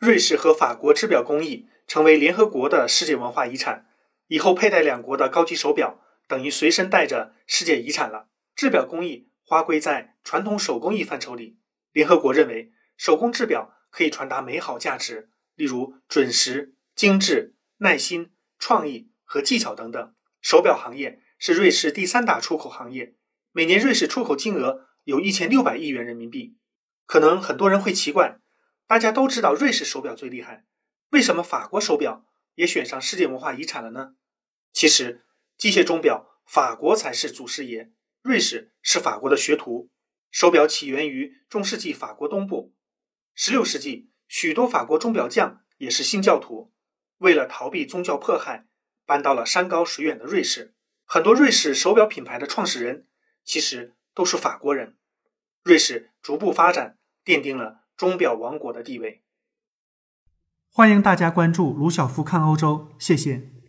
瑞士和法国制表工艺成为联合国的世界文化遗产，以后佩戴两国的高级手表等于随身带着世界遗产了。制表工艺划归在传统手工艺范畴里。联合国认为，手工制表可以传达美好价值，例如准时、精致、耐心、创意和技巧等等。手表行业是瑞士第三大出口行业，每年瑞士出口金额有一千六百亿元人民币。可能很多人会奇怪。大家都知道瑞士手表最厉害，为什么法国手表也选上世界文化遗产了呢？其实，机械钟表法国才是祖师爷，瑞士是法国的学徒。手表起源于中世纪法国东部，16世纪许多法国钟表匠也是新教徒，为了逃避宗教迫害，搬到了山高水远的瑞士。很多瑞士手表品牌的创始人其实都是法国人。瑞士逐步发展，奠定了。钟表王国的地位。欢迎大家关注卢晓夫看欧洲，谢谢。